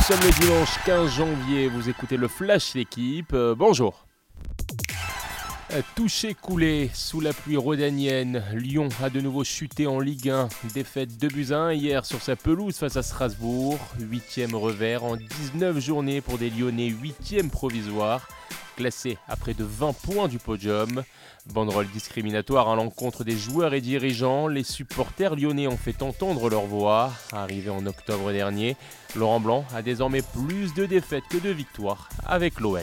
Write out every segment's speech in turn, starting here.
Nous sommes le dimanche 15 janvier, vous écoutez le Flash l'équipe, euh, bonjour. Euh, touché coulé sous la pluie rhodanienne, Lyon a de nouveau chuté en Ligue 1. Défaite de buts 1 hier sur sa pelouse face à Strasbourg. Huitième revers en 19 journées pour des Lyonnais, huitième provisoire. Classé à près de 20 points du podium. Banderole discriminatoire à l'encontre des joueurs et dirigeants, les supporters lyonnais ont fait entendre leur voix. Arrivé en octobre dernier, Laurent Blanc a désormais plus de défaites que de victoires avec l'OL.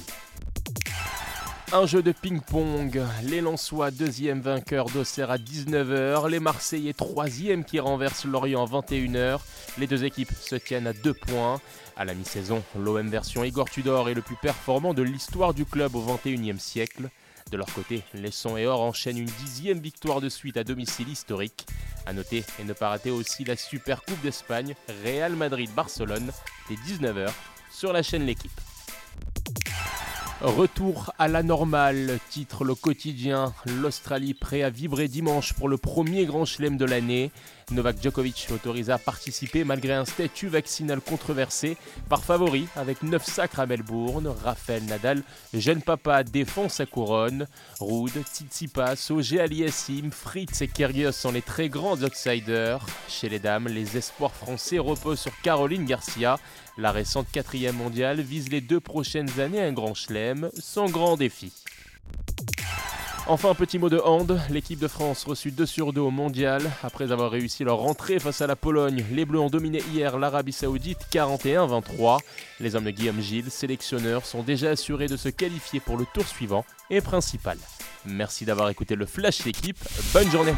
Un jeu de ping-pong, les Lensois deuxième vainqueur d'Auxerre à 19h, les Marseillais troisième qui renversent Lorient à 21h. Les deux équipes se tiennent à deux points. À la mi-saison, l'OM version Igor Tudor est le plus performant de l'histoire du club au 21e siècle. De leur côté, les Sons et Or enchaînent une dixième victoire de suite à domicile historique. A noter et ne pas rater aussi la Super Coupe d'Espagne, Real Madrid-Barcelone, dès 19h sur la chaîne L'équipe. Retour à la normale, titre le quotidien. L'Australie prêt à vibrer dimanche pour le premier grand chelem de l'année. Novak Djokovic autorisé à participer malgré un statut vaccinal controversé par favori avec 9 sacres à Melbourne. Raphaël Nadal, jeune papa, défend sa couronne. Rude, Tsitsipas, Auger Aliassim, Fritz et Kyrgios sont les très grands outsiders. Chez les dames, les espoirs français reposent sur Caroline Garcia. La récente quatrième mondiale vise les deux prochaines années un grand chelem, sans grand défi. Enfin, petit mot de hand. L'équipe de France reçut 2 sur 2 au mondial. Après avoir réussi leur rentrée face à la Pologne, les Bleus ont dominé hier l'Arabie Saoudite 41-23. Les hommes de Guillaume Gilles, sélectionneurs, sont déjà assurés de se qualifier pour le tour suivant et principal. Merci d'avoir écouté le Flash L'équipe. Bonne journée!